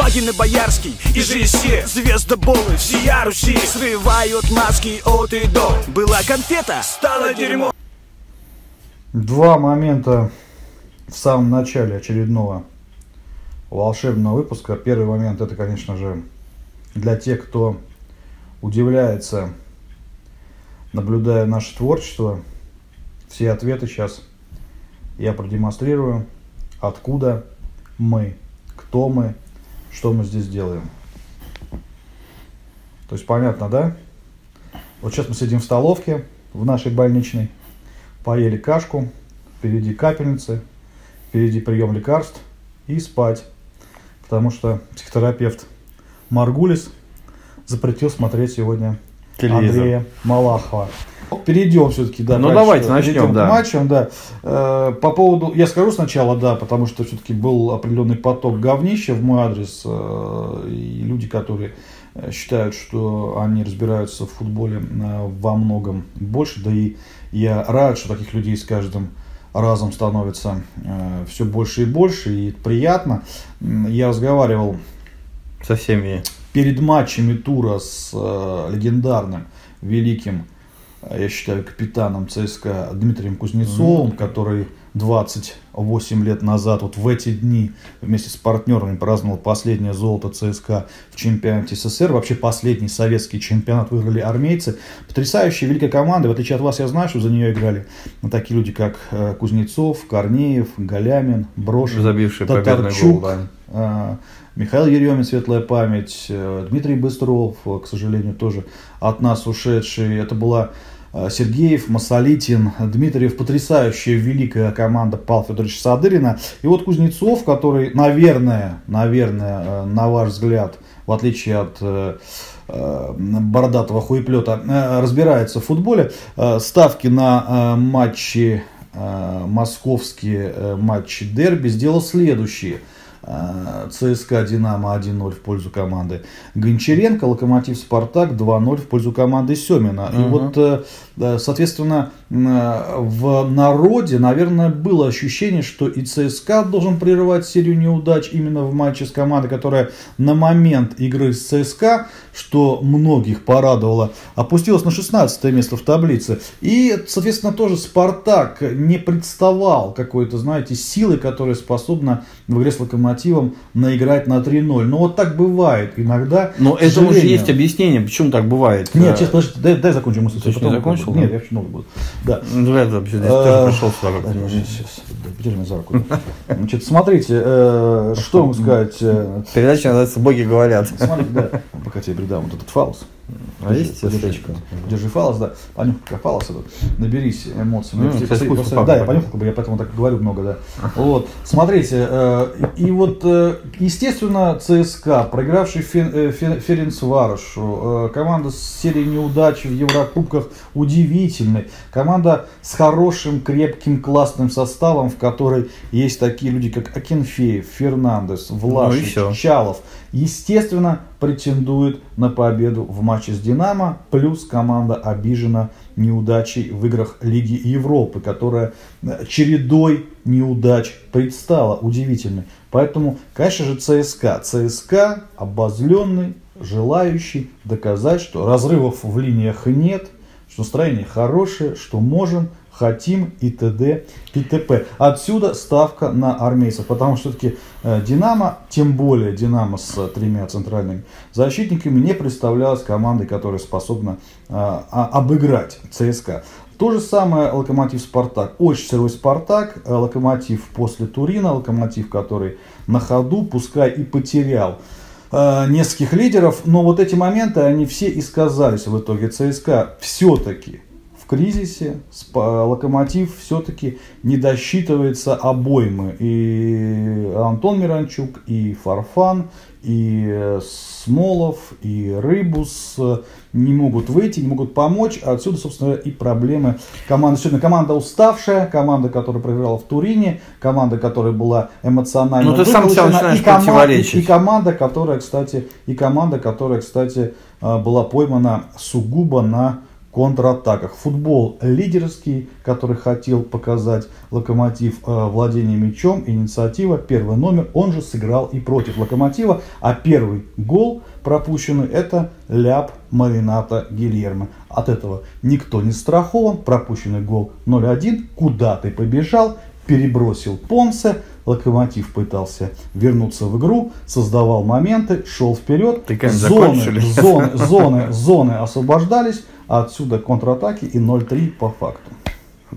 Вагин и Боярский, и все Звездоболы, всея Руси Срывают маски от и до Была конфета, стало дерьмо Два момента в самом начале очередного волшебного выпуска. Первый момент это, конечно же, для тех, кто удивляется, наблюдая наше творчество. Все ответы сейчас я продемонстрирую. Откуда мы, кто мы, что мы здесь делаем. То есть понятно, да? Вот сейчас мы сидим в столовке в нашей больничной, поели кашку, впереди капельницы, впереди прием лекарств и спать. Потому что психотерапевт Маргулис запретил смотреть сегодня Телевизор. Андрея Малахова. Перейдем все-таки, да. Ну, дальше. давайте начнем, Перейдем да. К матчам, да. Э, По поводу, я скажу сначала, да, потому что все-таки был определенный поток говнища в мой адрес, э, и люди, которые э, считают, что они разбираются в футболе э, во многом больше, да и я рад, что таких людей с каждым разом становится все больше и больше, и приятно. Я разговаривал Со всеми. перед матчами тура с э, легендарным, великим, я считаю, капитаном ЦСКА Дмитрием Кузнецовым, который 28 лет назад, вот в эти дни, вместе с партнерами праздновал последнее золото ЦСКА в чемпионате СССР. Вообще последний советский чемпионат выиграли армейцы. Потрясающая великая команда. В отличие от вас, я знаю, что за нее играли ну, такие люди, как э, Кузнецов, Корнеев, Галямин, Брошин, Забивший Татарчук, гол, да. а, Михаил Еремин, светлая память, э, Дмитрий Быстров, э, к сожалению, тоже от нас ушедший. Это была э, Сергеев, Масолитин, Дмитриев, потрясающая великая команда Павла Федоровича Садырина. И вот Кузнецов, который, наверное, наверное, э, на ваш взгляд, в отличие от э, э, бородатого хуеплета, э, разбирается в футболе, э, ставки на э, матчи, э, московские э, матчи дерби сделал следующие. Э, ЦСКА Динамо 1-0 в пользу команды Гончаренко, Локомотив Спартак 2-0 в пользу команды Семина. И Мгм. вот, э, э, соответственно, в народе, наверное, было ощущение, что и ЦСКА должен прерывать серию неудач именно в матче с командой, которая на момент игры с ЦСКА, что многих порадовало, опустилась на 16 место в таблице. И, соответственно, тоже Спартак не представал какой-то, знаете, силы, которая способна в игре с Локомотивом наиграть на 3-0. Но вот так бывает иногда. Но к этому же сожалению. есть объяснение, почему так бывает. Нет, Э, сейчас, подожди, дай, дай закончу мысль. Ты не потом- закончил, Нет, да? я вообще буду. Да. Ну, я вообще здесь Э, тоже пришел сюда сейчас, Подержи меня за руку. Значит, смотрите, э, что вам сказать. э, Передача называется «Боги говорят». Пока тебе передам вот этот фалос. А есть свечка? Держи фалос, да. Понюхай, как фалос этот. Наберись эмоций. Посмотри, пахнет, Да, я понюхал, как бы, я поэтому так говорю много, да. Вот, смотрите, э, и вот, э, естественно, ЦСКА, проигравший Фен- э, Фен- Ференцварошу, э, команда с серией неудач в Еврокубках удивительной, команда с хорошим, крепким, классным составом, в которой есть такие люди, как Акинфеев, Фернандес, Влашич, всё. Чалов, естественно, претендует на победу в матче с Динамо, плюс команда обижена неудачей в играх Лиги Европы, которая э, чередой неудач предстала, удивительной. Поэтому, конечно же, ЦСКА. ЦСКА обозленный, желающий доказать, что разрывов в линиях нет, что настроение хорошее, что можем, хотим и т.д. и т.п. Отсюда ставка на армейцев, потому что все-таки Динамо, тем более Динамо с э, тремя центральными защитниками, не представлялась командой, которая способна э, а- обыграть ЦСКА. То же самое Локомотив Спартак. Очень сырой Спартак, э, Локомотив после Турина, Локомотив, который на ходу, пускай и потерял э, нескольких лидеров, но вот эти моменты, они все и сказались в итоге. ЦСКА все-таки кризисе, Локомотив все-таки не досчитывается обоймы. И Антон Миранчук, и Фарфан, и э, Смолов, и Рыбус э, не могут выйти, не могут помочь. Отсюда, собственно, и проблемы команды. Сегодня команда уставшая, команда, которая проиграла в Турине, команда, которая была эмоционально Ну, ты сам и, кома- противоречить. и- и команда, которая, кстати, и команда, которая, кстати, э, была поймана сугубо на контратаках. Футбол лидерский, который хотел показать Локомотив э, владение мячом, инициатива, первый номер, он же сыграл и против Локомотива, а первый гол пропущенный это ляп Марината Гильермо. От этого никто не страхован, пропущенный гол 0-1, куда ты побежал, перебросил Понсе, Локомотив пытался вернуться в игру, создавал моменты, шел вперед, Ты, зоны, закончили? зоны, зоны, зоны освобождались, а отсюда контратаки и 0-3 по факту.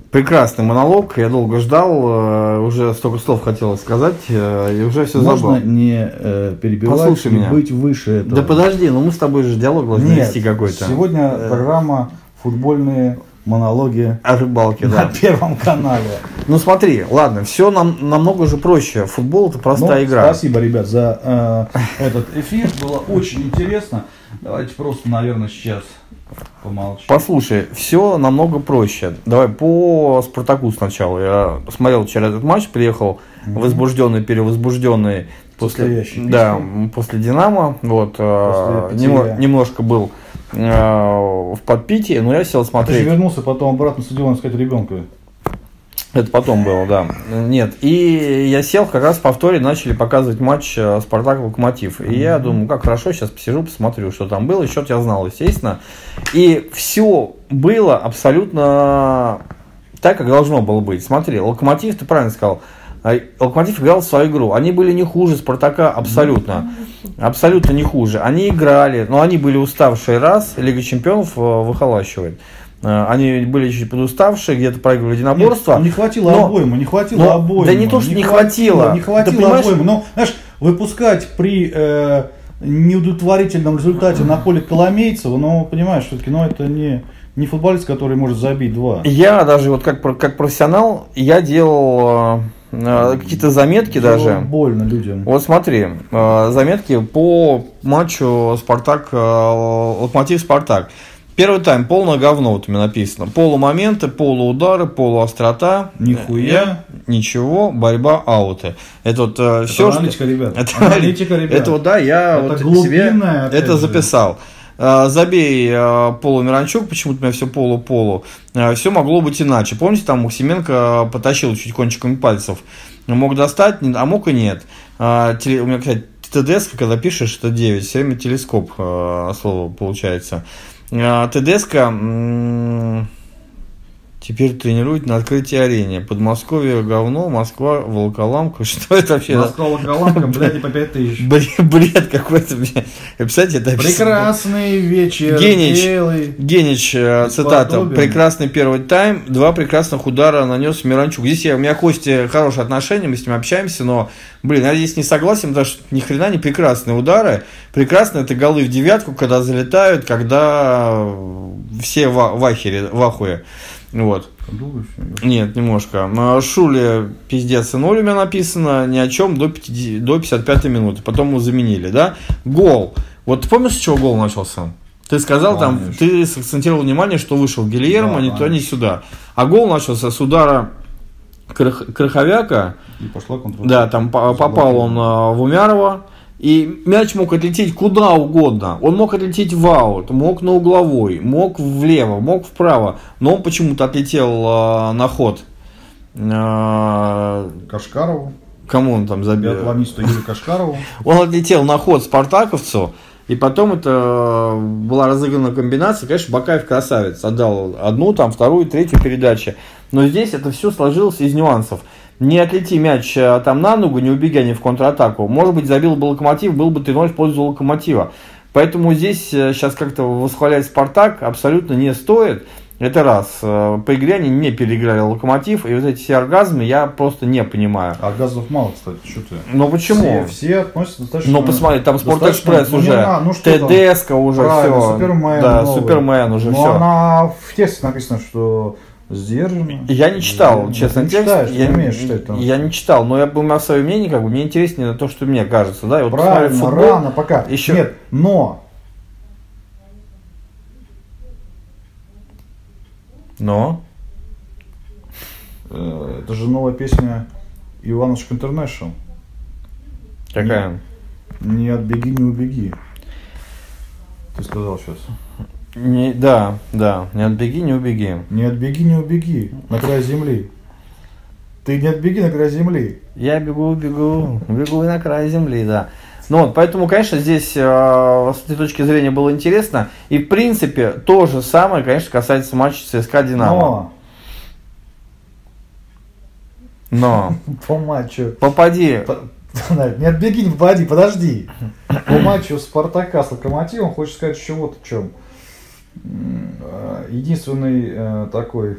Прекрасный монолог, я долго ждал, э, уже столько слов хотелось сказать, э, и уже все Можно забыл. не э, перебивать Послушай и меня. быть выше этого. Да подожди, ну мы с тобой же диалог должны Нет, вести какой-то. сегодня Э, программа «Футбольные монологи» О рыбалке, на да. Первом канале. Ну смотри, ладно, все нам намного же проще. Футбол это простая Ну, игра. Спасибо, ребят, за э, этот эфир. Было очень интересно. Давайте просто, наверное, сейчас помолчим. Послушай, все намного проще. Давай по Спартаку сначала. Я смотрел вчера этот матч, приехал возбужденный, перевозбужденный после, Состоящий да, после Динамо. Вот, э, После питья. немножко был э, в подпитии, но я сел Ты же смотреть. вернулся потом обратно с стадиона искать ребенка. Это потом было, да. Нет. И я сел, как раз в повторе начали показывать матч э, Спартак-Локомотив. И я думаю, как хорошо, сейчас посижу, посмотрю, что там было. И счет я знал, естественно. И все было абсолютно так, как должно было быть. Смотри, Локомотив, ты правильно сказал, а, Локомотив играл свою игру. Они были не хуже Спартака абсолютно. Абсолютно не хуже. Они играли, но они были уставшие раз, Лига Чемпионов э, выхолащивает. Э, Они были чуть подуставшие, где-то проигрывали единоборство. Нет, не хватило Но- обойму, не хватило но- обойму. да не то, что не хватило. Не хватило Ты понимаешь- обойму. Но, знаешь, выпускать при э, неудовлетворительном результате на поле Коломейцева, ну, понимаешь, все-таки, ну, это не, не футболист, который может забить два. Я даже вот как, как профессионал, я делал э, какие-то заметки Было даже. Больно людям. Вот смотри, э, заметки по матчу Спартак, э, Локомотив Спартак. Первый тайм полное говно, вот у меня написано. Полумоменты, полуудары, полуострота. Нихуя. Э, Ничего, борьба, ауты. Это вот Это все, аналитика, ребят. Это, аналитика, ребят. это вот, да, я Это вот себе опять это же. записал. Э, Забей э, Полу Миранчук, почему-то у меня все полу-полу. Все могло быть иначе. Помните, там Максименко потащил чуть кончиками пальцев. Мог достать, а мог и нет. А, У меня, кстати, ТДСК, когда пишешь, это 9, все время телескоп слово получается. А, ТДСК теперь тренирует на открытии арене. Подмосковье говно, Москва Волоколамка. Что это вообще? Москва Волоколамка, блядь, по 5 тысяч. Бред, какой-то. Представляете, это Прекрасный вечер, Генич. Генич, э, цитата. Прекрасный первый тайм, два прекрасных удара нанес Миранчук. Здесь я, у меня Кости хорошие отношения, мы с ним общаемся, но, блин, я здесь не согласен, потому что ни хрена не прекрасные удары. Прекрасно это голы в девятку, когда залетают, когда все в, в ахере, в ахуе. Вот. Нет, немножко. Шуле пиздец и ноль у меня написано, ни о чем до, 50 до 55 минуты. Потом его заменили, да? Гол. Вот ты помнишь, с чего гол начался? Ты сказал там, Конечно. ты сакцентировал внимание, что вышел Гильермо, Да, туда, ни конечно. сюда. А гол начался с удара Крах- Краховяка. И пошла контратака. Да, там по- попал он а, в Умярова. И мяч мог отлететь куда угодно. Он мог отлететь в аут, мог на угловой, мог влево, мог вправо. Но он почему-то отлетел а, на ход. А, Кашкарову, кому он там забил? биатлонисту Юрию Кашкарову. Он отлетел на ход спартаковцу. И потом это была разыграна комбинация. Конечно, Бакаев красавец. Отдал одну, там, вторую, третью передачи. Но здесь это все сложилось из нюансов. Не отлети мяч а, там на ногу, не убегай не в контратаку. Может быть, забил бы локомотив, был бы 3-0 в пользу локомотива. Поэтому здесь сейчас как-то восхвалять Спартак абсолютно не стоит. Это раз. Э, По игре они не переиграли локомотив. И вот эти все оргазмы я просто не понимаю. А газов мало, кстати, что ты? Но почему? Все, все относятся достаточно... Ну, посмотри, там Спортэкспресс ну, уже, на- ну? ТДСК уже, Правильно, все. Супермен Да, новый. Супермен уже Но все. она в тексте написано, что сдержанно. Я не читал, Ну, честно, ты не текст. читаешь, я, не умеешь читать там. я не читал, но я бы меня свое мнение, как бы, мне интереснее то, что мне кажется, да, и вот Правильно, футбол, рано пока. еще- Нет, но но, э, это же новая песня Иванушек Интернешнл. какая? Не отбеги, не убеги. Ты сказал сейчас. Не, да, да. Не отбеги, не убеги. Не отбеги, не убеги на край земли. Ты не отбеги на край земли. Я бегу, бегу, бегу на край земли, да. Ну вот, поэтому, конечно, здесь э, с этой точки зрения было интересно. И, в принципе, то же самое, конечно, касается матча ЦСКА Динамо. Но, Но по матчу... попади. По- Не отбеги, не попади, подожди. По матчу Спартака с Локомотивом хочешь сказать еще вот о чем. Единственный э, такой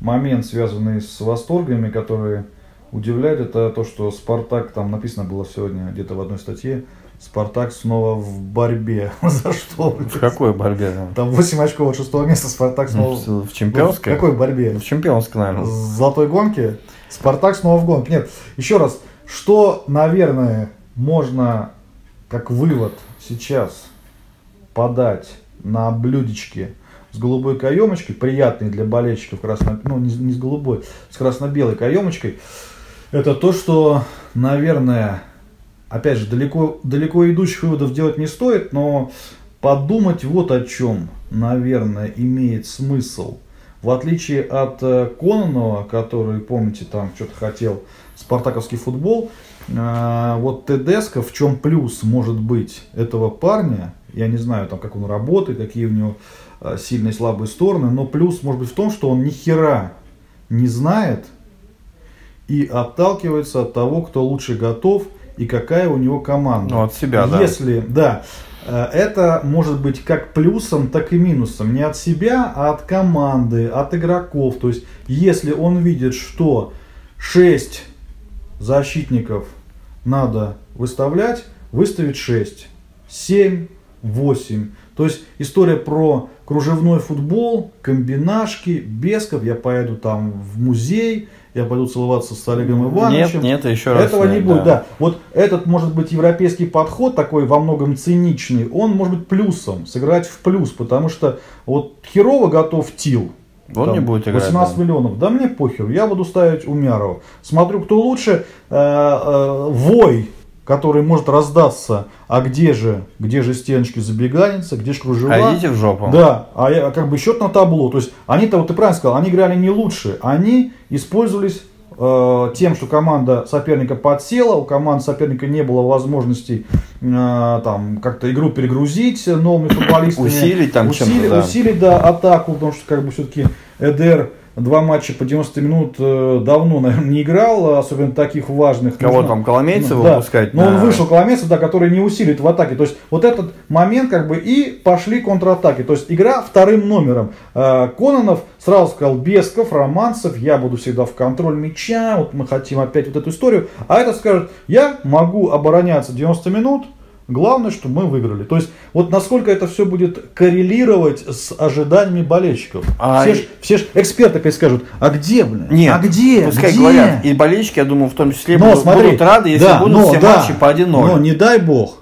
момент, связанный с восторгами, которые удивляют, это то, что Спартак, там написано было сегодня где-то в одной статье, Спартак снова в борьбе. За что? В какой борьбе? там? Там 8 очков от шестого места Спартак снова... В в чемпионской? В какой борьбе? В чемпионской, наверное. золотой гонки. Спартак снова в гонке. Нет, еще раз, что, наверное, можно как вывод сейчас подать на блюдечке с голубой каемочкой, приятный для болельщиков, красно, ну не, не с голубой, с красно-белой каемочкой, это то, что, наверное, опять же, далеко, далеко идущих выводов делать не стоит, но подумать вот о чем, наверное, имеет смысл. В отличие от э, Кононова, который, помните, там что-то хотел спартаковский футбол, э, вот Тедеско, в чем плюс может быть этого парня, я не знаю, там, как он работает, какие у него э, сильные и слабые стороны, но плюс может быть в том, что он ни хера не знает и отталкивается от того, кто лучше готов и какая у него команда. Ну, от себя, да. Если, да, э, это может быть как плюсом, так и минусом. Не от себя, а от команды, от игроков. То есть, если он видит, что 6 защитников надо выставлять, выставит 6, 7, 8. То есть история про кружевной футбол, комбинашки, Бесков, я поеду там в музей, я пойду целоваться с Олегом Ивановичем. Нет, нет, еще раз. Этого не нет, будет, да. Вот этот может быть европейский подход такой во многом циничный, он может быть плюсом, сыграть в плюс, потому что вот херово готов Тил. Он не будет играть. 18 да. миллионов. Да мне похер, я буду ставить Умярова. Смотрю, кто лучше. Э, э, Вой, который может раздаться. А где же, где же стеночки забеганница, где же кружева? А идите в жопу. Да, а я, как бы счет на табло. То есть они-то, вот ты правильно сказал, они играли не лучше. Они использовались э, тем, что команда соперника подсела, у команды соперника не было возможностей э, там как-то игру перегрузить новыми футболистами. Усилить там усилить, чем-то, да. усилить, да, атаку, потому что как бы все-таки Эдер два матча по 90 минут э, давно, наверное, не играл, особенно таких важных. Кого Нужно- там, Коломейцева да. выпускать? Но он на- вышел Коломейцев, да, который не усилит в атаке. То есть вот этот момент как бы и пошли контратаки. То есть игра вторым номером. Э, Кононов сразу сказал Бесков, Романцев, я буду всегда в контроль мяча, вот мы хотим опять вот эту историю. А это скажет, я могу обороняться 90 минут, Главное, что мы выиграли. То есть, вот насколько это все будет коррелировать с ожиданиями болельщиков. А все, и- ж, все ж эксперты опять скажут, а где, блин? Нет, а где? пускай где? говорят. И болельщики, я думаю, в том числе Но будут, смотри, будут рады, если да, будут но, все да, матчи по 1-0. Но не дай бог.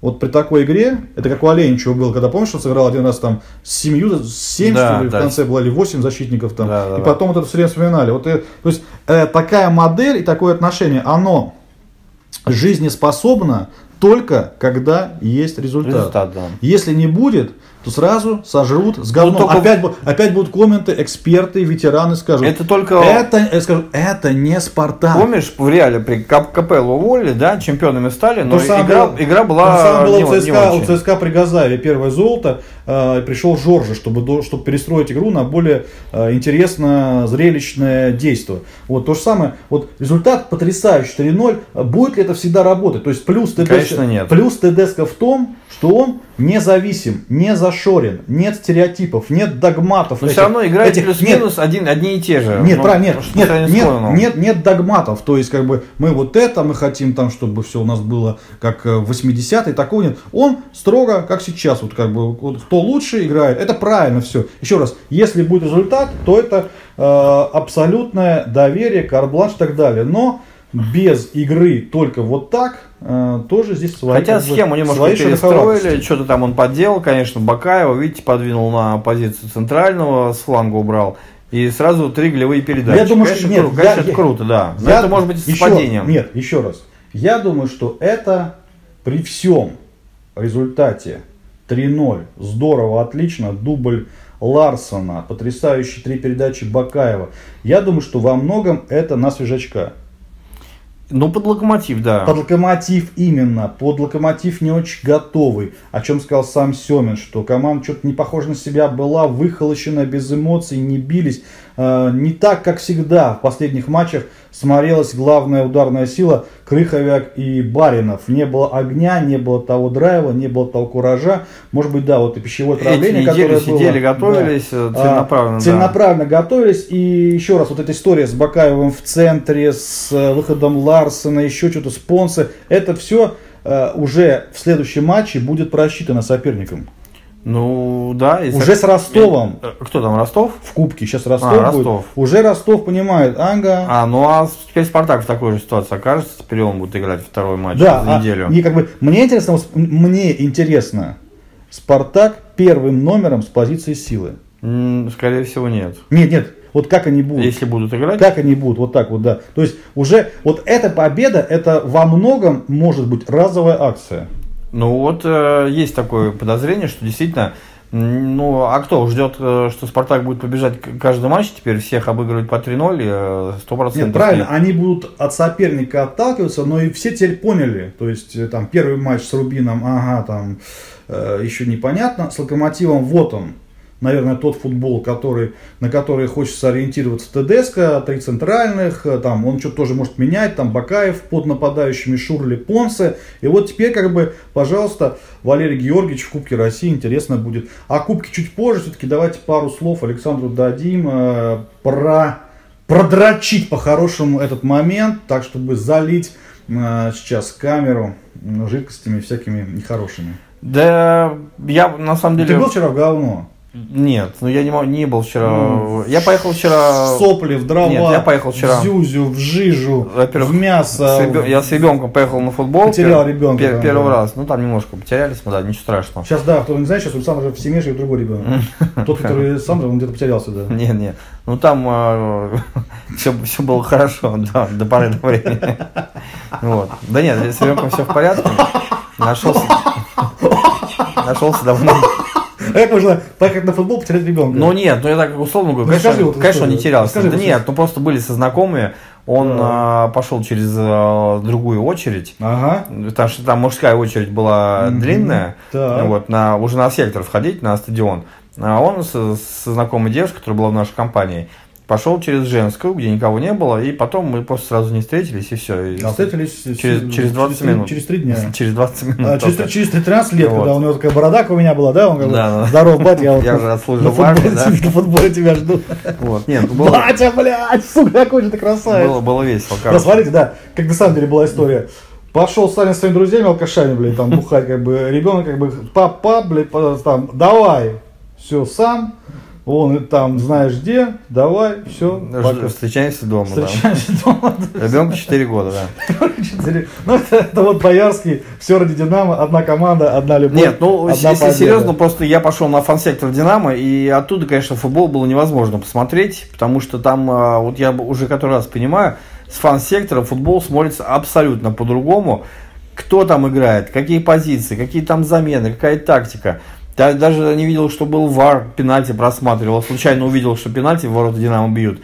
Вот при такой игре, это как у Оленичева было, когда помнишь, он сыграл один раз там с семью, семь, Да, что ли, да. в конце было, или восемь защитников там, Да, да, и да. потом вот это все время вспоминали. Вот, э, то есть э, такая модель и такое отношение, оно жизнеспособно только когда есть результат. Результат, да. Если не будет, то сразу сожрут с говном. Ну, только- опять, опять будут комменты, эксперты, ветераны скажут. Это только... Это, я скажу, это не Спартак. Помнишь, в реале при Кап- Капелло уволили, да, чемпионами стали, но игра, было- игра была самое было не, у не ЦСКА, у очень. ЦСКА при Газаеве первое золото. э, пришел Жоржа, чтобы, чтобы перестроить игру на более э, интересно зрелищное действие. Вот то же самое. Вот результат потрясающий 4-0. А Будет ли это всегда работать? То есть плюс ТДСК, Конечно, нет. плюс ТДСК в том, что он независим, не зашорен, нет стереотипов, нет догматов. Но этих- все равно играет плюс-минус один, одни и те же. нет, Ну, правильно, нет, нет, нет, нет, нет догматов. То есть, как бы, мы вот это, мы хотим там, чтобы все у нас было как э, в 80-е, такого нет. Он строго, как сейчас, вот как бы, вот кто лучше играет, это правильно все. Еще раз, если будет результат, то это э, абсолютное доверие, карбланш и так далее. Но без игры только вот так, э, тоже здесь свои Хотя как бы, схему немножко перестроили, что-то там он подделал, конечно, Бакаева, видите, подвинул на позицию центрального, с фланга убрал. И сразу три голевые передачи. Я думаю, конечно, что нет, кру- конечно, я- это круто, да. Но Я- это может быть еще- совпадением. Нет, еще раз. Я думаю, что это при всем результате 3-0. Здорово, отлично. Дубль Ларсона, потрясающие три передачи Бакаева. Я думаю, что во многом это на свежачка. Ну, под локомотив, да. Под локомотив именно, под локомотив не очень готовый. О чем сказал сам Семин, что команда что-то не похожа на себя была, выхолощена, без эмоций, не бились. Э, не так, как всегда в последних матчах смотрелась главная ударная сила Крыховяк и Баринов. Не было огня, не было того драйва, не было того куража. Может быть, да, вот и пищевое отравление, которое сидели, было. готовились, да. э, целенаправленно, А, да. целенаправленно готовились. И еще раз, вот эта история с Бакаевым в центре, с э, выходом Ларсона, еще что-то, спонсы. Это все уже в следующем матче будет просчитано соперником. Ну, да. и Уже с Ростовом. Э, Кто там, Ростов? В кубке сейчас Ростов А, будет. Ростов. Уже Ростов понимает, Анга. А, ну а теперь Спартак в такой же ситуации окажется, теперь он будет играть второй матч да, за а, неделю. и как бы мне интересно, мне интересно, Спартак первым номером с позиции силы. Скорее всего, нет. Нет, нет, вот как они будут. Если будут играть, Как они будут, вот так вот, да. То есть уже вот эта победа, это во многом может быть разовая акция. Ну вот э, есть такое подозрение, что действительно, ну а кто ждет, э, что Спартак будет побежать каждый матч, теперь всех обыгрывать по 3-0, э, 100% Нет, правильно, они будут от соперника отталкиваться, но и все теперь поняли. То есть э, там первый матч с Рубином, ага, там э, еще непонятно. С Локомотивом вот он. Наверное, тот футбол, который, на который хочется ориентироваться ТДСК, три центральных, там он что-то тоже может менять, там Бакаев под нападающими, Шурли, Понсе. И вот теперь, как бы, пожалуйста, Валерий Георгиевич в Кубке России интересно будет. А Кубки чуть позже, все-таки давайте пару слов Александру дадим э, про продрочить по-хорошему этот момент, так чтобы залить э, сейчас камеру жидкостями всякими нехорошими. Да, я на самом деле... Ты был вчера в говно? Нет, ну я не, не был вчера. Ну, я поехал вчера... Сопли в дрова, Нет, я поехал вчера. в зюзю, в жижу, в мясо. с ребё- Я с ребенком поехал на футбол. Потерял пер- ребенка пер- там, первый да. раз. Ну там немножко потерялись мы, да, ничего страшного. Сейчас, да, кто не знает, сейчас Александр уже в семье живет другой ребенок. Тот, который Александр, он где-то потерялся, да. Не, не. Ну там все, все было хорошо, да, до поры до времени. Вот. Да нет, с ребенком все в порядке. Нашелся. Нашелся давно. А как можно поехать на футбол, потерять ребенка? Ну нет, ну я так условно говорю, конечно, расскажи вот конечно он не терялся. Расскажи да нет, ну просто были со знакомыми, он а, пошел через а, другую очередь. Ага. Потому что там мужская очередь была Мгм. длинная, Так. вот, на, уже на сектор входить, на стадион. А он со, со знакомой девушкой, которая была в нашей компании, пошел через женскую, где никого не было, и потом мы просто сразу не встретились, и все. И А встретились через, через 20 три- минут. Через три дня. Через 20 минут. А, через, через 13 лет, Вот. когда у него такая борода, как у меня была, да? Он говорит, Да, да. здорово, батя, я вот Я уже отслужил в армии, да. на футболе тебя жду. Вот. Нет, было, Батя, блядь, сука, какой же ты красавец. было, было весело. Да, короче. смотрите, да, как на самом деле была история. Пошел Сталин с своими друзьями, алкашами, блядь, там бухать, как бы, ребенок, как бы, папа, блядь, там, давай, все, сам, он там, знаешь где, давай, все, Ж- Встречаемся дома, да. Встречаемся дома. Ребенку 4 года, да. Четыре. Ну, это, это вот Боярский, все ради Динамо, одна команда, одна любовь. Нет, ну, одна если победа. серьезно, просто я пошел на фан-сектор Динамо, и оттуда, конечно, футбол было невозможно посмотреть, потому что там, а, вот я уже который раз понимаю, с фан-сектора футбол смотрится абсолютно по-другому. Кто там играет, какие позиции, какие там замены, какая тактика. Я даже не видел, что был вар, пенальти просматривал. Случайно увидел, что пенальти в ворота Динамо бьют.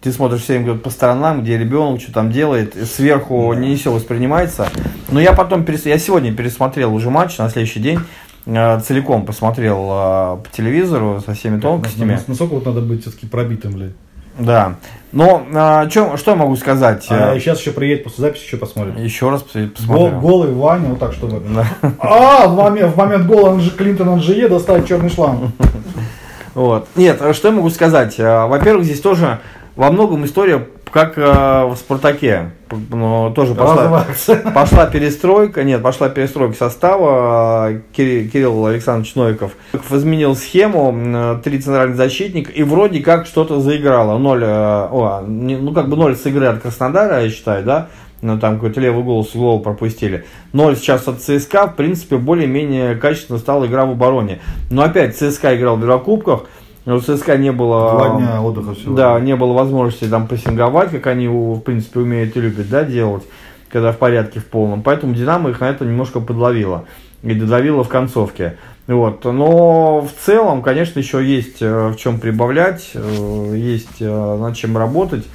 Ты смотришь все время по сторонам, где ребенок что там делает, сверху не все воспринимается. Но я потом, перес... я сегодня пересмотрел уже матч на следующий день, э, целиком посмотрел э, по телевизору со всеми тонкостями. Насколько вот надо быть все-таки пробитым, блядь. Да. Но э, чё- что я могу сказать? А сейчас еще приедет после записи, еще посмотрим. Еще раз пос- Гол, голый Ваня, вот так, чтобы... Да. А, в момент, в момент гола Анжи, Клинтон Анжие достать черный шланг. Вот. Нет, а что я могу сказать? Э, Во-первых, здесь тоже во многом история, как э, в Спартаке. Но тоже пошла, пошла перестройка, нет, пошла перестройка состава. э, Кири- Кирилл Александрович Новиков изменил схему, м, три центральных защитника, и вроде как что-то заиграло. Ноль, э, о, ну как бы ноль с игры от Краснодара, я считаю, да? Ну, там какой-то левый гол с углового пропустили. Ноль сейчас от ЦСКА, в принципе, более-менее качественно стала игра в обороне. Но опять ЦСКА играл в Еврокубках, у ЦСКА не было... Два дня отдыха всего. Да, не было возможности там прессинговать, как они, в принципе, умеют и любят, да, делать, когда в порядке в полном. Поэтому Динамо их на это немножко подловило. и додавила в концовке. Вот. Но в целом, конечно, еще есть э, в чем прибавлять, э, есть э, над чем работать.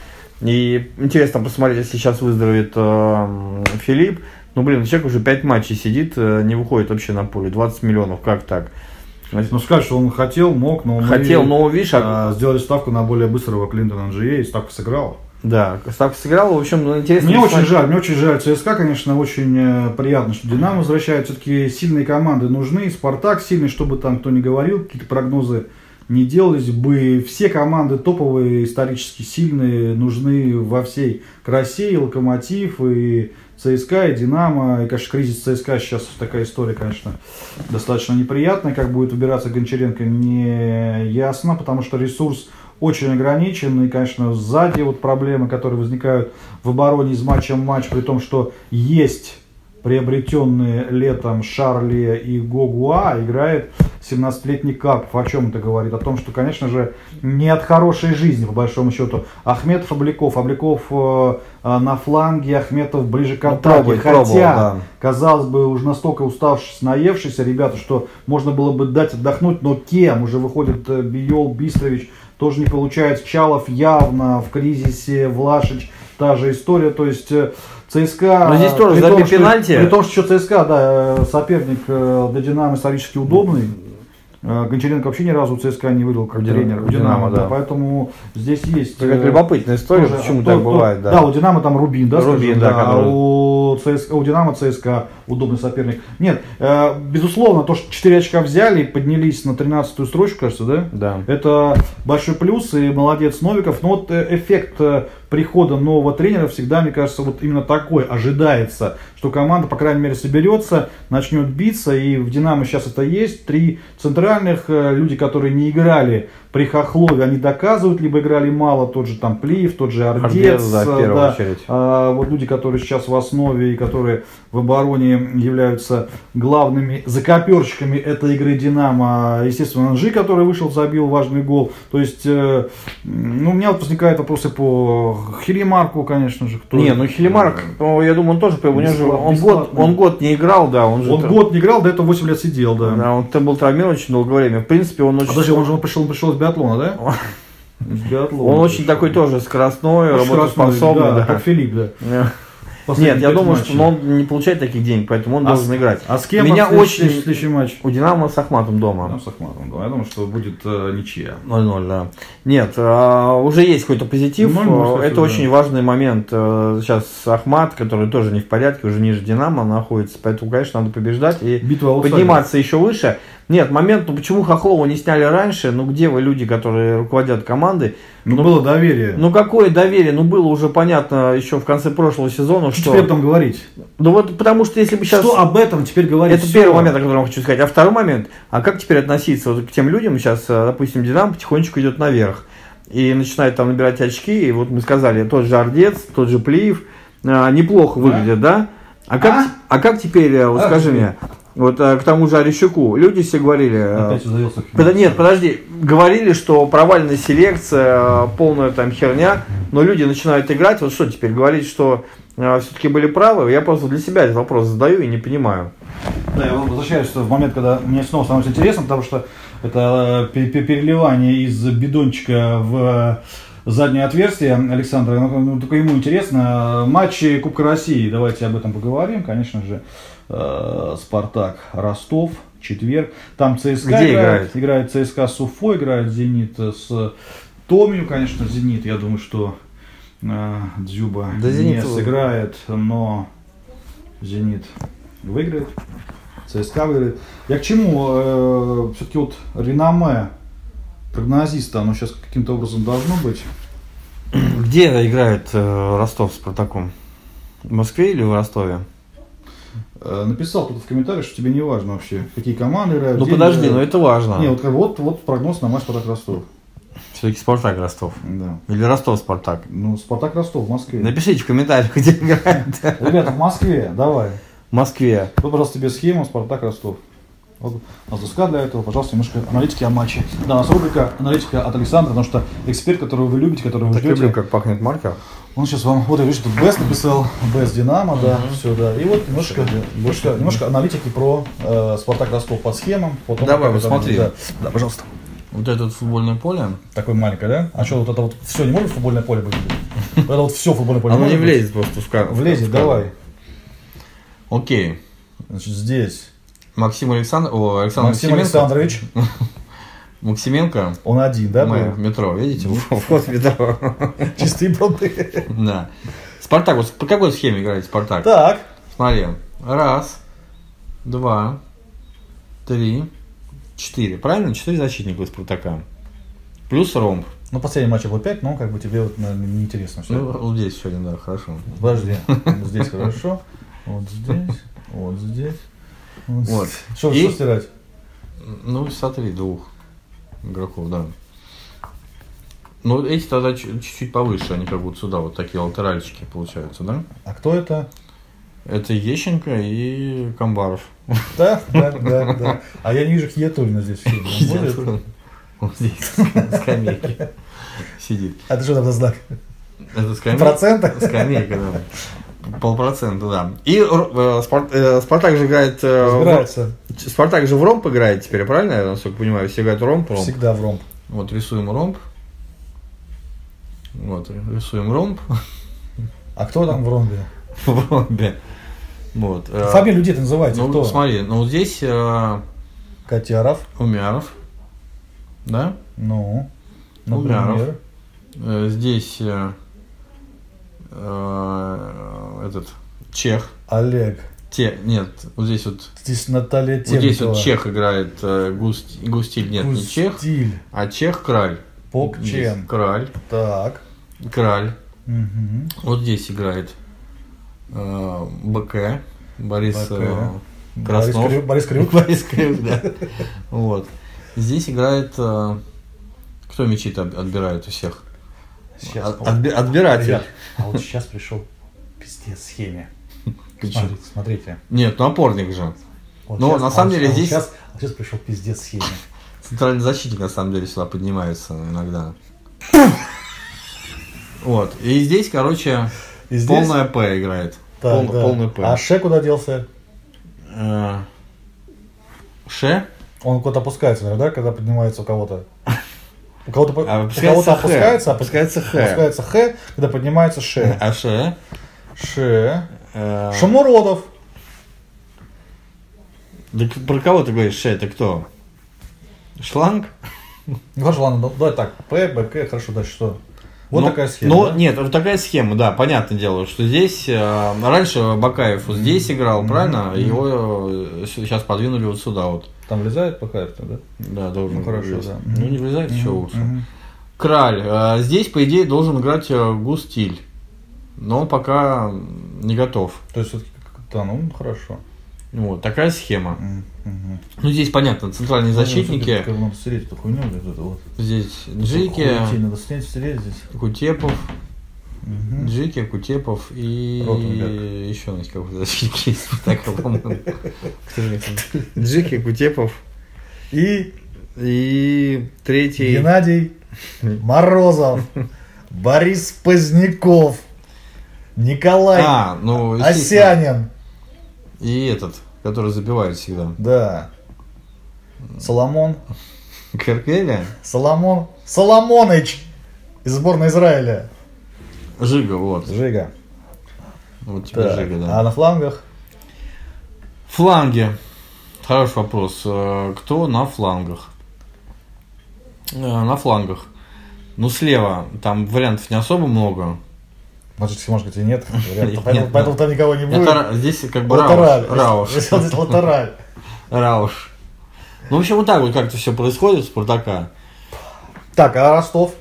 И интересно посмотреть, если сейчас выздоровеет Филипп. Ну, блин, человек уже 5 матчей сидит, не выходит вообще на поле. 20 миллионов, как так? Ну, сказать, что он хотел, мог, но Хотел, но, видишь, а... сделали ставку на более быстрого Клинтона GA, и ставка сыграла. Да, ставка сыграла. В общем, ну, интересно. Мне очень жаль, мне очень жаль ЦСКА, конечно, очень э, приятно, что Динамо возвращает. Все-таки сильные команды нужны. Спартак сильный, чтобы там кто ни говорил, какие-то прогнозы не делались бы. Все команды топовые, исторически сильные, нужны во всей красе. И Локомотив, и ЦСКА, и Динамо. И, конечно, кризис ЦСКА сейчас такая история, конечно, достаточно неприятная. Как будет убираться Гончаренко, не ясно, потому что ресурс очень ограничен. И, конечно, сзади вот проблемы, которые возникают в обороне из матча в матч, при том, что есть приобретенные летом Шарли и Гогуа, играет 17-летний Карпов. О чем это говорит? О том, что, конечно же, не от хорошей жизни, по большому счету. Ахметов, Обликов. Обликов э, э, на фланге, Ахметов ближе к ну, атаке. Пробует, Хотя, пробовал, да. казалось бы, уже настолько уставшись, наевшиеся ребята, что можно было бы дать отдохнуть, но кем? Уже выходит э, Биол, Бистрович, тоже не получается. Чалов явно в кризисе, Влашич, та же история. То есть э, ЦСКА... Но здесь тоже забили пенальти. При том, что ЦСКА, да, э, соперник э, для Динамо исторически удобный. Гончаренко вообще ни разу ЦСКА не выиграл как Динамо, тренер. У Динамо, да. да. Поэтому здесь есть... Это э, любопытная история, тоже, почему то, так то, бывает. Да. да, у Динамо там Рубин, да, Рубин, скажем, да, да который... а у, ЦСКА, у Динамо ЦСКА удобный соперник. Нет, э, безусловно, то, что 4 очка взяли и поднялись на 13-ю строчку, кажется, да? Да. Это большой плюс и молодец Новиков. Но вот эффект прихода нового тренера всегда, мне кажется, вот именно такой ожидается, что команда, по крайней мере, соберется, начнет биться, и в Динамо сейчас это есть. Три центральных, люди, которые не играли при Хохлове они доказывают, либо играли мало, тот же там Плиев, тот же Ордец. Ордец да, в первую да. очередь. А, вот люди, которые сейчас в основе и которые в обороне являются главными закоперщиками этой игры Динамо. Естественно, Нжи, который вышел, забил важный гол. То есть, э, ну, у меня вот возникают вопросы по Хилимарку, конечно же. Кто не, ну Хилимарк, ну, я думаю, он тоже, у него же, он, год, он год не играл, да. Он, же он год не играл, до этого 8 лет сидел, да. Да, он там был травмирован очень долгое время. В принципе, он очень... А подожди, он же он пришел, он пришел из биатлона, да? Из биатлона. Он очень такой тоже скоростной, работоспособный. Да, как Филипп, да. Нет, я думаю, матчей. что он не получает таких денег, поэтому он а должен с, играть. А с кем Меня очень следующий матч? У Динамо с Ахматом дома. Да, с Ахматом дома. Я думаю, что будет э, ничья. 0-0, да. Нет, э, уже есть какой-то позитив. 0 -0, кстати, Это да. очень важный момент. Э, сейчас Ахмат, который тоже не в порядке, уже ниже Динамо находится, поэтому, конечно, надо побеждать и Битва подниматься еще выше. Нет, момент, ну почему Хохлова не сняли раньше? Ну где вы люди, которые руководят командой? Ну, ну было доверие. Ну какое доверие? Ну было уже понятно еще в конце прошлого сезона, что... Что теперь об этом говорить? Ну вот потому что если бы сейчас... Что об этом теперь говорить? Это Все. первый момент, о котором я хочу сказать. А второй момент, а как теперь относиться вот к тем людям, сейчас, э, допустим, Динамо потихонечку идет наверх и начинает там набирать очки, и вот мы сказали, тот же Ордец, тот же Плиев, э, неплохо выглядят, да? да? А как, а? а как теперь, э, вот а, скажи мне, вот а, к тому же Орещуку. Люди все говорили... Э, Опять под, нет, подожди. Говорили, что провальная селекция, полная там херня. Но люди начинают играть. Вот что теперь? Говорить, что э, все-таки были правы? Я просто для себя этот вопрос задаю и не понимаю. Да, я возвращаюсь в момент, когда мне снова становится интересно, потому что это переливание из бидончика в заднее отверстие Александра. Ну, ну, только ему интересно. Матчи Кубка России, давайте об этом поговорим, конечно же. Э, Спартак Ростов, четверг. Там ЦСКА Где играет, играет? ЦСКА с Уфой, играет Зенит с Томью, конечно, Зенит. Я думаю, что э, Дзюба да, не Зенит сыграет, но Зенит выиграет. ЦСКА выиграет. Я к чему? Э, все-таки вот реноме прогнозиста, оно сейчас каким-то образом должно быть. Где играет э, Ростов с Спартаком? В Москве или в Ростове? Э, написал кто-то в комментариях, что тебе не важно вообще, какие команды играют. Ну подожди, но это важно. Не, вот, вот, вот прогноз на матч Спартак Ростов. Все-таки Спартак Ростов. Да. Или Ростов Спартак. Ну, Спартак Ростов в Москве. Напишите в комментариях, где играет. Ребята, в Москве, давай. В Москве. Вот, пожалуйста, тебе схему Спартак Ростов. Вот у нас доска для этого, пожалуйста, немножко аналитики о матче. Да, у нас рубрика аналитика от Александра, потому что эксперт, которого вы любите, которого вы так ждете. люблю, как пахнет маркер. Он сейчас вам, вот я вижу, тут Бест написал, Бест Динамо, да, все, да. И вот немножко, немножко, немножко аналитики про э, Спартак Ростов по схемам. по тому, Давай, вот смотри. Да, да, пожалуйста. Вот это вот футбольное поле. Такое маленькое, да? А что, вот это вот все не может футбольное поле быть? Вот это вот все футбольное поле Оно не влезет просто в кадр. Влезет, давай. Окей. Значит, здесь Максим Александр... О, Александр Максим. Александрович, Максименко. он один, да, Мы был? в метро, видите? Вход в метро. Чистые пруды. Да. Спартак, вот по какой схеме играет Спартак? Так, Смотри. Раз, два, три, четыре. Правильно? Четыре защитника у Спартака. Плюс ромб. ну последний матч был 5, но как бы тебе вот наверное, неинтересно все. Ну, вот здесь сегодня, да, хорошо. Подожди, здесь хорошо, вот здесь, вот здесь. Вот. Что, И- что стирать? Ну, смотри, двух игроков, да. Ну, эти тогда чуть- чуть-чуть повыше, они как вот сюда, вот такие латеральчики получаются, да? А кто это? Это Ещенко и Камбаров. Да, да, да, да. А я не вижу Хиятулина здесь. Он здесь, на скамейке сидит. А ты что там за знак? Это скамейка. Процента? Скамейка, да. Полпроцента, да. И э, Спар- э, Спартак же играет... э, в- Разбирается. Спартак же в ромб играет теперь, правильно? Я насколько понимаю, все играют в ромб. ромб. Всегда в ромб. Вот рисуем ромб. Вот, рисуем ромб А кто там в ромбе? в ромбе. Вот. э, Фамилию где ты называете? Ну, Кто? смотри, ну вот здесь э, Котяров. Умяров, да? Ну, Умяров. например. Э, здесь э, э, этот чех. Олег. Те, нет, вот здесь вот, Здесь Наталья вот здесь вот чех играет э, Густ- Густиль, нет, не чех, а чех Краль. Здесь Краль, Так. Краль. Мгм. Вот здесь играет э, БК, Борис БК. э, Краснов. Борис Крюк. Борис Крюк, да. Вот. Здесь играет... э, кто от- отбирает у всех? Сейчас, От- отби- отбиратель. Ребят, а вот сейчас пришел пиздец схеме. Смотрите, смотрите. Нет, ну опорник же. Вот Ну, щас- на а самом деле а вот здесь- Сейчас, а сейчас пришел пиздец схеме. Центральный защитник, на самом деле, сюда поднимается иногда. Вот. И здесь, короче, И здесь- полная П играет. Так, Пол- да. Полный П. А Ше куда делся? Э, Ше? Он куда-то опускается, наверное, да, когда поднимается у кого-то. У кого-то, А у опускается кого-то Х. опускается, а Опускается Х. опускается Х, когда поднимается Ше. А Ше? Ше. Э, Шамуродов. да про кого ты говоришь, Ше? Это кто? Шланг? Ну хорошо, ладно, давай так. П, Б, К, хорошо, дальше что? Вот Ну, такая схема. Ну, да? нет, вот такая схема, да, понятное дело, что здесь э, раньше Бакаев вот здесь играл, правильно? Его сейчас подвинули вот сюда вот. Там влезает по карту, да? Да, должен Ну, хорошо, влезть. да. Ну, не влезает еще Мгм, лучше. мгм. Краль. э, здесь, по идее, должен играть э, Густиль. Но он пока не готов. То есть, все-таки, да, ну, хорошо. Вот, такая схема. Мгм. Ну, здесь, понятно, центральные защитники. Как бы надо стереть эту хуйню, вот эту вот. Здесь Джики, Надо снять, стереть здесь. Кутепов, Мгм. Джики, Кутепов и Ротенберг. еще у нас какой-то. Так, по-моему. Джики, Кутепов И и третий. Геннадий Морозов, Борис Поздняков, Николай А, ну. Осянин, И этот, который забивает всегда. да, Соломон, Керкеля? Соломон, Соломоныч из сборной Израиля. Жига, вот. Жига. Вот тебе Так, Жига, да. А на флангах? Фланги. Хороший вопрос. Э, Кто на флангах? Э, На флангах. Ну, слева там вариантов не особо много. Может, может быть, и нет. вариантов, Поэтому, нет, поэтому там никого не будет. Это здесь как бы Латераль. Рауш. Он здесь латераль. Рауш. Ну, в общем, вот так вот как-то все происходит у Спартака. Так, а Ростов?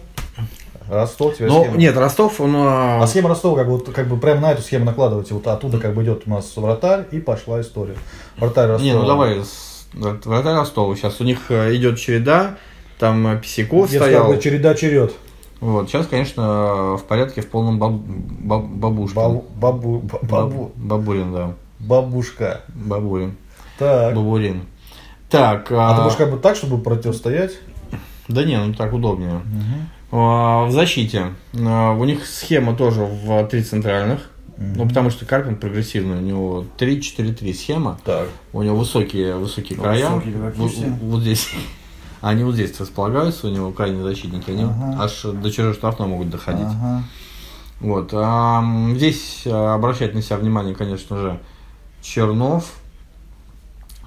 Ростов тебе Ну, схема. нет, Ростов, он... А э, схема Ростова, как бы, как бы прямо на эту схему накладывайте. Вот оттуда как бы идет у нас вратарь, и пошла история. Вратарь Ростова. Не, ну давай, вратарь Ростова. Сейчас у них э, идет череда. Там э, Писяков Здесь стоял. как бы череда черед. Вот, сейчас, конечно, в порядке в полном баб, баб- бабушка. Бабу, бабу, ба- бабу, Баб- Бабурин, да. бабушка. Бабурин. Так. Бабурин. Так, А ты а, будешь как бы так, чтобы противостоять? да не, ну так удобнее. А, В защите. а, У них схема тоже в три центральных. Ну, потому что Карпин прогрессивный. У него 3-4-3 схема. Так. У него высокие, высокие Ну, края. высокие вот, вот здесь. Они вот здесь располагаются, у него крайние защитники, они Ага. аж до чужой штрафной могут доходить. Ага. Вот. а, здесь а, обращает на себя внимание, конечно же, Чернов.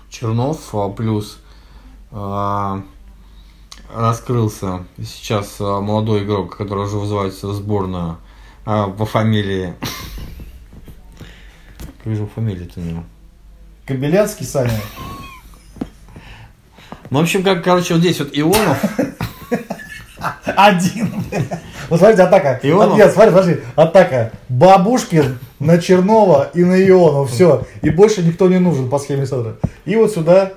Чернов а, плюс а, раскрылся сейчас а, молодой игрок, который уже вызывается в сборную по фамилии. Как же фамилия-то у него? Кобелянский, Саня. Ну, в общем, как, короче, вот здесь вот Ионов. Один. Вот смотрите, атака. Ионов? Нет, смотри, подожди. Атака. Бабушкин на Чернова и на Ионов. Все. И больше никто не нужен по схеме Садра. И вот сюда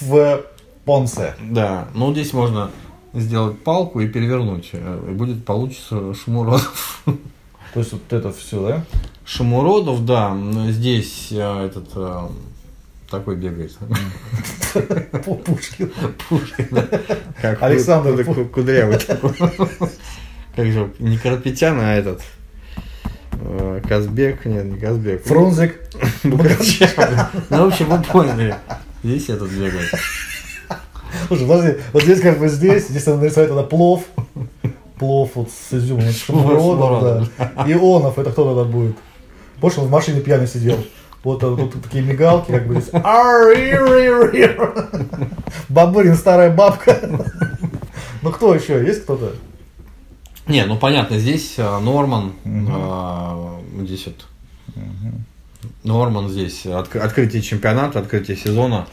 в Понсе. Да, ну здесь можно сделать палку и перевернуть. э, И будет получится Шумуродов. То есть вот это все, да? Шумуродов, да, здесь э, этот э, такой бегает. Пушкин. Пушкин. Как Александр кудрявый такой. Как же, не Карапетян, а этот. Казбек, нет, не Казбек. Фрунзик. Ну, в общем, вы поняли. Здесь этот бегает. Слушай, подожди. Вот здесь как бы здесь. Здесь надо нарисовать тогда плов. Плов вот с изюмом. Это Шумуродов, да. Ионов. Это кто тогда будет? Помнишь, он в машине пьяный сидел? Вот а, тут такие мигалки, как бы здесь. Бабурин, старая бабка. Ну кто еще? Есть кто-то? Не, ну понятно, здесь э, Норман, э, здесь вот Норман здесь отк- открытие чемпионата, открытие сезона.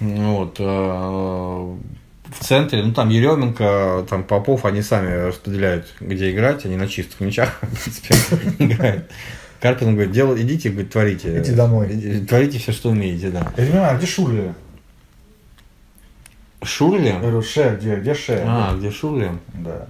Вот. э, В центре, ну там Еременко, там Попов, они сами распределяют, где играть, они на чистых мячах, в принципе, играют. Карпин говорит, делай, идите, говорит, творите. Идите домой. Иди- Творите все, что умеете, да. Я не понимаю, а где Шурли? Шурли? Я говорю, Ше, где, где Ше? А, где Шурли? Да.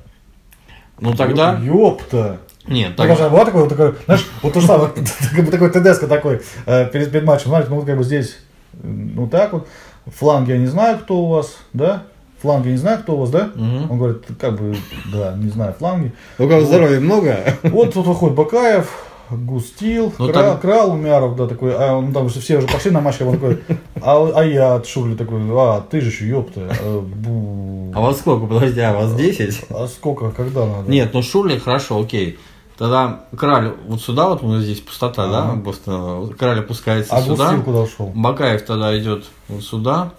Ну тогда... Ёпта. Нет, Так, тогда... была такой, вот такой, знаешь, вот то же самое, как бы такой ТДСК такой, э, перед, перед матчем, знаете, ну вот как бы здесь, ну так вот, фланги я не знаю, кто у вас, да? Фланги я не знаю, кто у вас, да? Мгм. Он говорит, как бы, да, не знаю, фланги. У кого здоровья много? Вот тут выходит Бакаев, Густил, Ну, Кра- там- Крал, Умяров, да, такой, а он там все уже пошли на матч, он такой, а, а я от Шурли такой, а, ты же еще, ёпта, а, бу. А вас сколько? Подожди, а вас 10? А сколько, когда надо? Нет, ну Шурли хорошо, окей. Тогда Краль вот сюда, вот у нас здесь пустота, да? Ага. Просто Краль опускается а сюда. Куда ушел? Бакаев тогда идет вот сюда,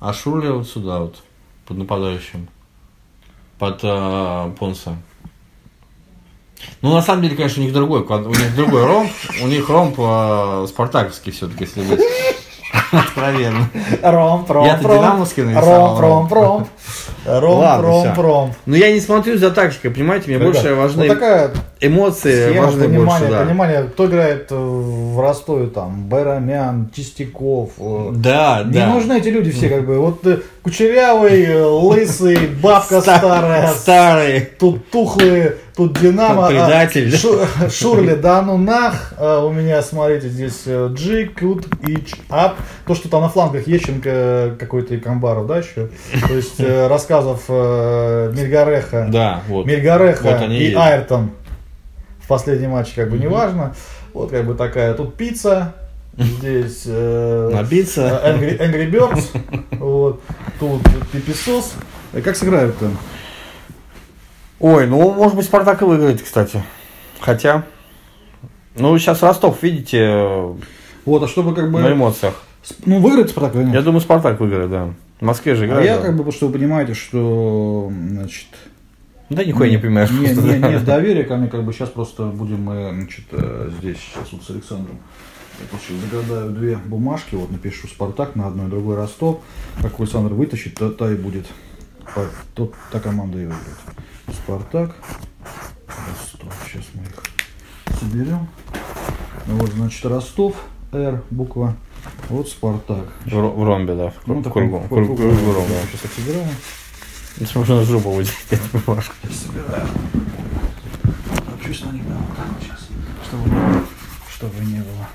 а Шурли вот сюда вот, под нападающим. Под э, Понса. Ну, на самом деле, конечно, у них другой, у них другой ромб, у них ромб э, спартаковский все-таки, если быть откровенно. Ром, пром, Я-то динамовский нарисовал, Ром, пром, пром. Ром, Ладно, пром, всё. пром. Но я не смотрю за тактикой, понимаете, мне больше Ребят, важны Вот такая эмоции, схема, важны понимание, больше, да. понимание, кто играет э, в Ростове, там, Байрамян, Чистяков. э, Да, Не да. нужны эти люди все, как бы. Вот э, кучерявый, лысый, бабка Ста- старая, Старый. тут тухлые, тут Динамо. а, Предатель. Шу- Шурли, да ну нах. А у меня, смотрите, здесь Джи, Кут, Ич, Ап. То, что там на флангах Ещенко какой-то и Камбаров, да, еще. То есть э, рассказов э, Мельгареха. Да, вот. Мельгареха Вот они и есть. Айртон в последнем матче, как бы неважно. Вот как бы такая. Тут пицца. Здесь э, Набиться. э, Angry, Angry Birds. Вот. Тут пиписос. Как сыграют-то? Ой, ну, может быть, Спартак и выиграет, кстати. Хотя, ну, сейчас Ростов, видите, э, Вот, а чтобы как бы... на эмоциях. Ну, выиграет Спартак или нет? Я думаю, Спартак выиграет, да. В Москве же А играет. я да. как бы, что вы понимаете, что, значит... Да нихуя не понимаешь. Не, просто, не, да. нет доверия ко мне, как бы сейчас просто будем мы, значит, э, здесь сейчас вот с Александром. Я сейчас загадаю две бумажки, вот напишу Спартак на одной, другой Ростов. Как Александр вытащит, та, та и будет. По- то- та команда и выиграет. Спартак, Ростов. Сейчас мы их соберем. Ну, Вот, значит, Ростов, Р, буква. Вот Спартак. В, ро- в ромбе, да. Ну, кругом. круг- Круг- круг- круг- кругом, да. Сейчас собираем. Если можно жопу выйти. бумажку. собираю. Опущусь на них, да, вот так вот сейчас. Чтобы не было. Чтобы не было.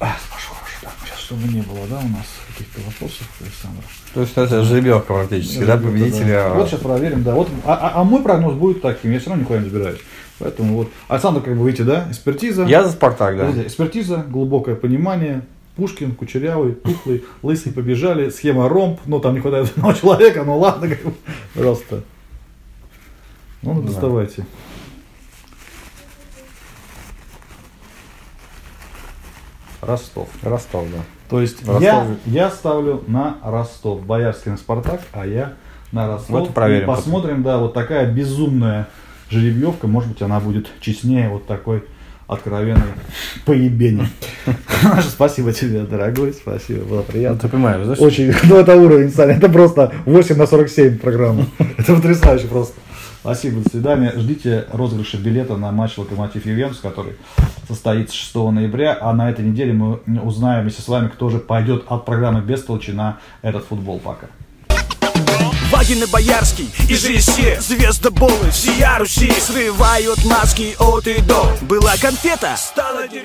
А, пошел уже, да. Сейчас, чтобы не было, да, у нас каких-то вопросов, Александр. То есть это жеребьевка практически, да, победителя. Вот сейчас проверим, да. Вот, а, а- а мой прогноз будет таким, я все равно никуда не разбираюсь. Поэтому вот, Александр, как бы видите, да, экспертиза. Я за Спартак, да. Экспертиза, глубокое понимание. Пушкин, Кучерявый, Тухлый, Лысый побежали, схема ромб, ну там не хватает одного человека, ну ладно, как бы, просто. Ну, Да. доставайте. Ростов. Ростов, да. То есть Ростов. я, я ставлю на Ростов. Боярский на Спартак, а я на Ростов. Вот проверим И посмотрим, да, вот такая безумная жеребьевка. Может быть, она будет честнее вот такой откровенной поебени. Спасибо тебе, дорогой. Спасибо, было Ну, приятно. ты понимаешь, что- Очень, ну это уровень, Саня, это просто 8 на 47 программа. Это потрясающе просто. Спасибо, до свидания. Ждите розыгрыша билета на матч Локомотив Ювентус, который состоится 6 ноября. А на этой неделе мы узнаем вместе с вами, кто же пойдет от программы Бестолочи на этот футбол. Пока. Вагин и Боярский, и же все звездоболы Всея Руси. Срывают маски от и до. Была конфета, стала дерьмо